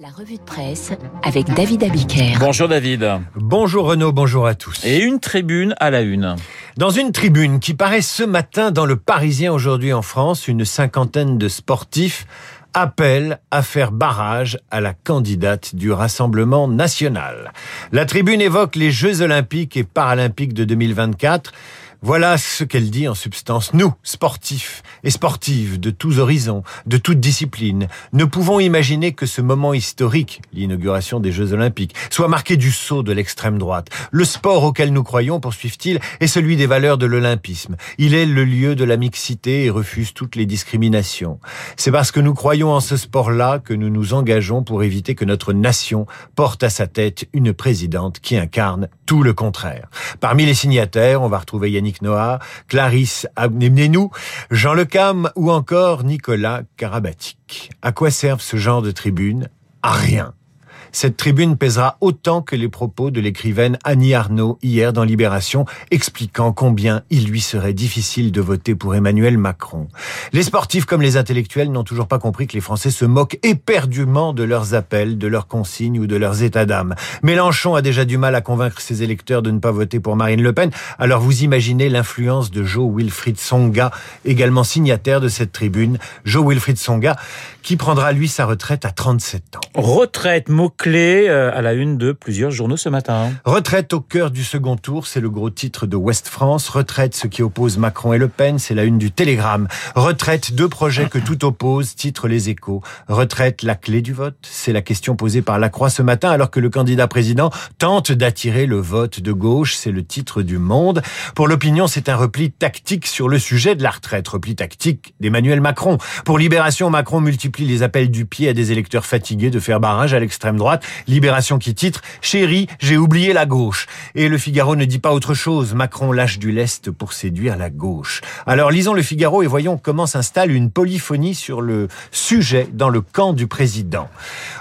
La revue de presse avec David Abiker. Bonjour David. Bonjour Renaud, bonjour à tous. Et une tribune à la une. Dans une tribune qui paraît ce matin dans le Parisien aujourd'hui en France, une cinquantaine de sportifs appellent à faire barrage à la candidate du Rassemblement national. La tribune évoque les Jeux olympiques et paralympiques de 2024 voilà ce qu'elle dit en substance. Nous, sportifs et sportives de tous horizons, de toutes disciplines, ne pouvons imaginer que ce moment historique, l'inauguration des Jeux Olympiques, soit marqué du saut de l'extrême droite. Le sport auquel nous croyons, poursuivent-ils, est celui des valeurs de l'olympisme. Il est le lieu de la mixité et refuse toutes les discriminations. C'est parce que nous croyons en ce sport-là que nous nous engageons pour éviter que notre nation porte à sa tête une présidente qui incarne tout le contraire. Parmi les signataires, on va retrouver Yannick Noah, Clarisse Abnenou, Jean Lecam ou encore Nicolas Karabatic. À quoi servent ce genre de tribunes À rien. Cette tribune pèsera autant que les propos de l'écrivaine Annie Arnaud hier dans Libération, expliquant combien il lui serait difficile de voter pour Emmanuel Macron. Les sportifs comme les intellectuels n'ont toujours pas compris que les Français se moquent éperdument de leurs appels, de leurs consignes ou de leurs états d'âme. Mélenchon a déjà du mal à convaincre ses électeurs de ne pas voter pour Marine Le Pen, alors vous imaginez l'influence de Joe Wilfried Songa, également signataire de cette tribune. Joe Wilfried Songa, qui prendra lui sa retraite à 37 ans. Retraite, clé euh, à la une de plusieurs journaux ce matin. Retraite au cœur du second tour, c'est le gros titre de Ouest France. Retraite, ce qui oppose Macron et Le Pen, c'est la une du Télégramme. Retraite, deux projets que tout oppose, titre Les Échos. Retraite, la clé du vote, c'est la question posée par La Croix ce matin, alors que le candidat président tente d'attirer le vote de gauche, c'est le titre du Monde. Pour l'opinion, c'est un repli tactique sur le sujet de la retraite, repli tactique d'Emmanuel Macron. Pour Libération, Macron multiplie les appels du pied à des électeurs fatigués de faire barrage à l'extrême droite Libération qui titre Chérie, j'ai oublié la gauche. Et le Figaro ne dit pas autre chose. Macron lâche du lest pour séduire la gauche. Alors lisons le Figaro et voyons comment s'installe une polyphonie sur le sujet dans le camp du président.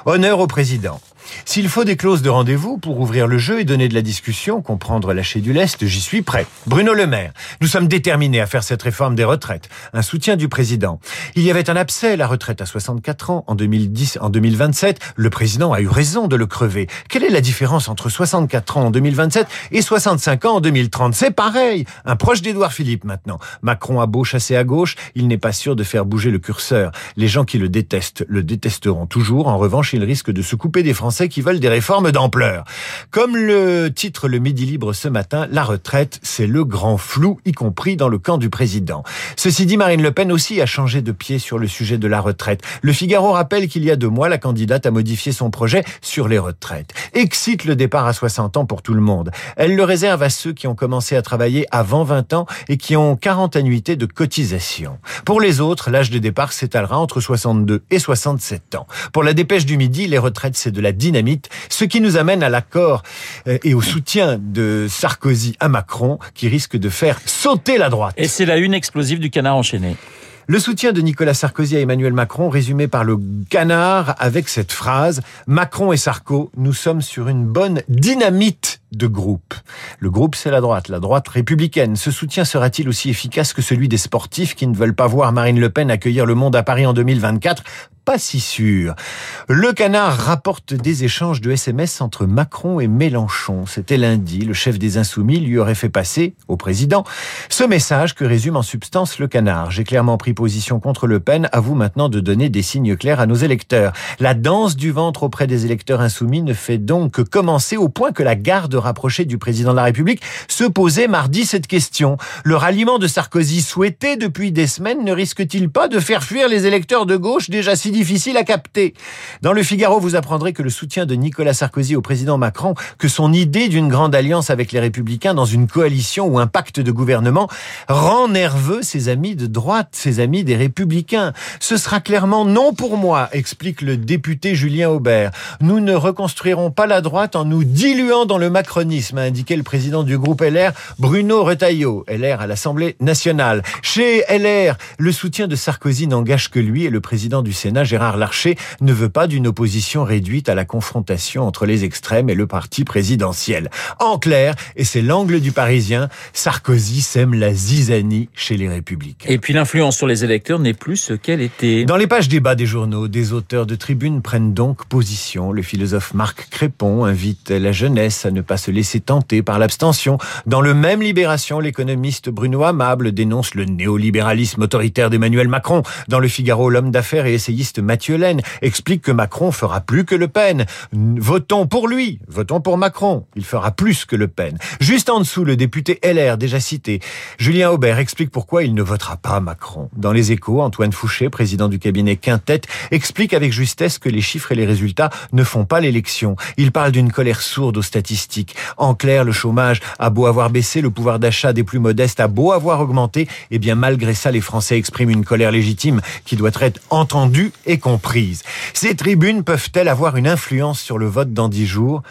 Honneur au président. S'il faut des clauses de rendez-vous pour ouvrir le jeu et donner de la discussion, comprendre lâcher du lest, j'y suis prêt. Bruno Le Maire, nous sommes déterminés à faire cette réforme des retraites. Un soutien du président. Il y avait un abcès, la retraite à 64 ans, en 2010, en 2027. Le président a eu raison de le crever. Quelle est la différence entre 64 ans en 2027 et 65 ans en 2030 C'est pareil. Un proche d'Édouard Philippe maintenant. Macron a beau chasser à gauche, il n'est pas sûr de faire bouger le curseur. Les gens qui le détestent le détesteront toujours. En revanche, il risque de se couper des Français qui veulent des réformes d'ampleur. Comme le titre le Midi Libre ce matin, la retraite, c'est le grand flou, y compris dans le camp du président. Ceci dit, Marine Le Pen aussi a changé de pied sur le sujet de la retraite. Le Figaro rappelle qu'il y a deux mois, la candidate a modifié son projet sur les retraites. Excite le départ à 60 ans pour tout le monde. Elle le réserve à ceux qui ont commencé à travailler avant 20 ans et qui ont 40 annuités de cotisation. Pour les autres, l'âge de départ s'étalera entre 62 et 67 ans. Pour la dépêche du midi, les retraites, c'est de la dynamite, ce qui nous amène à l'accord euh, et au soutien de Sarkozy à Macron, qui risque de faire sauter la droite. Et c'est la une explosive du canard enchaîné. Le soutien de Nicolas Sarkozy à Emmanuel Macron, résumé par le canard avec cette phrase Macron et Sarko, nous sommes sur une bonne dynamite de groupe. Le groupe, c'est la droite, la droite républicaine. Ce soutien sera-t-il aussi efficace que celui des sportifs qui ne veulent pas voir Marine Le Pen accueillir le monde à Paris en 2024 pas si sûr. Le canard rapporte des échanges de SMS entre Macron et Mélenchon. C'était lundi. Le chef des Insoumis lui aurait fait passer, au président, ce message que résume en substance le canard. J'ai clairement pris position contre Le Pen. À vous maintenant de donner des signes clairs à nos électeurs. La danse du ventre auprès des électeurs insoumis ne fait donc que commencer au point que la garde rapprochée du président de la République se posait mardi cette question. Le ralliement de Sarkozy souhaité depuis des semaines ne risque-t-il pas de faire fuir les électeurs de gauche déjà si difficile à capter. Dans le Figaro, vous apprendrez que le soutien de Nicolas Sarkozy au président Macron, que son idée d'une grande alliance avec les républicains dans une coalition ou un pacte de gouvernement rend nerveux ses amis de droite, ses amis des républicains. Ce sera clairement non pour moi, explique le député Julien Aubert. Nous ne reconstruirons pas la droite en nous diluant dans le macronisme, a indiqué le président du groupe LR, Bruno Retailleau, LR à l'Assemblée nationale. Chez LR, le soutien de Sarkozy n'engage que lui et le président du Sénat Gérard Larcher, ne veut pas d'une opposition réduite à la confrontation entre les extrêmes et le parti présidentiel. En clair, et c'est l'angle du Parisien, Sarkozy sème la zizanie chez les Républicains. Et puis l'influence sur les électeurs n'est plus ce qu'elle était. Dans les pages débat des journaux, des auteurs de tribunes prennent donc position. Le philosophe Marc Crépon invite la jeunesse à ne pas se laisser tenter par l'abstention. Dans le même Libération, l'économiste Bruno Amable dénonce le néolibéralisme autoritaire d'Emmanuel Macron. Dans le Figaro, l'homme d'affaires et essayiste Mathieu Laine explique que Macron fera plus que Le Pen. Votons pour lui, votons pour Macron. Il fera plus que Le Pen. Juste en dessous, le député LR, déjà cité, Julien Aubert explique pourquoi il ne votera pas Macron. Dans les échos, Antoine Fouché, président du cabinet Quintet, explique avec justesse que les chiffres et les résultats ne font pas l'élection. Il parle d'une colère sourde aux statistiques. En clair, le chômage a beau avoir baissé, le pouvoir d'achat des plus modestes a beau avoir augmenté, et eh bien malgré ça, les Français expriment une colère légitime qui doit être entendue et comprise. Ces tribunes peuvent-elles avoir une influence sur le vote dans dix jours?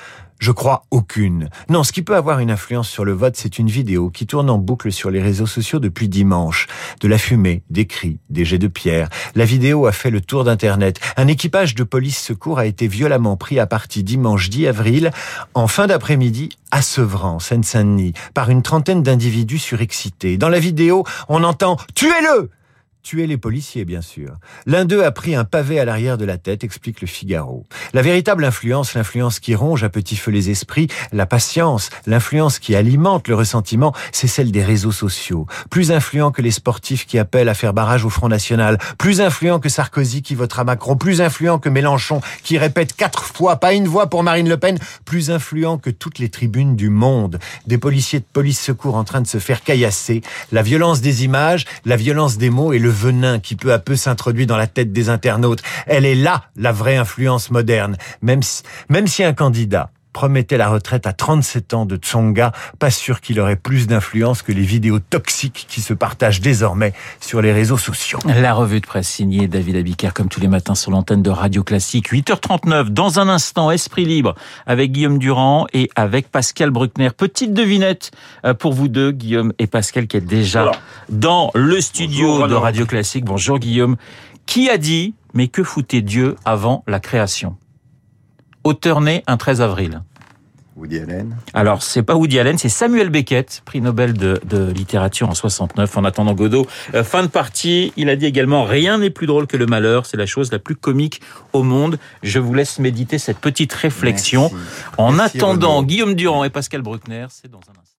Je crois aucune. Non, ce qui peut avoir une influence sur le vote, c'est une vidéo qui tourne en boucle sur les réseaux sociaux depuis dimanche. De la fumée, des cris, des jets de pierre. La vidéo a fait le tour d'Internet. Un équipage de police secours a été violemment pris à partie dimanche 10 avril, en fin d'après-midi, à Sevran, Seine-Saint-Denis, par une trentaine d'individus surexcités. Dans la vidéo, on entend « Tuez-le !» Tuer les policiers, bien sûr. L'un d'eux a pris un pavé à l'arrière de la tête, explique le Figaro. La véritable influence, l'influence qui ronge à petit feu les esprits, la patience, l'influence qui alimente le ressentiment, c'est celle des réseaux sociaux. Plus influent que les sportifs qui appellent à faire barrage au Front National, plus influent que Sarkozy qui votera Macron, plus influent que Mélenchon qui répète quatre fois, pas une voix pour Marine Le Pen, plus influent que toutes les tribunes du monde. Des policiers de police secours en train de se faire caillasser, la violence des images, la violence des mots et le venin qui peu à peu s'introduit dans la tête des internautes. Elle est là, la vraie influence moderne. Même si, même si un candidat promettait la retraite à 37 ans de Tsonga, pas sûr qu'il aurait plus d'influence que les vidéos toxiques qui se partagent désormais sur les réseaux sociaux. La revue de presse signée David Abiker comme tous les matins sur l'antenne de Radio Classique. 8h39, dans un instant, Esprit Libre avec Guillaume Durand et avec Pascal Bruckner. Petite devinette euh, pour vous deux, Guillaume et Pascal, qui est déjà dans le studio de Radio Classique. Bonjour Guillaume. Qui a dit, mais que foutait Dieu avant la création? Auteur né un 13 avril. Woody Allen Alors, c'est pas Woody Allen, c'est Samuel Beckett, prix Nobel de, littérature en 69. En attendant Godot, euh, fin de partie, il a dit également rien n'est plus drôle que le malheur, c'est la chose la plus comique au monde. Je vous laisse méditer cette petite réflexion. En attendant, Guillaume Durand et Pascal Bruckner, c'est dans un instant.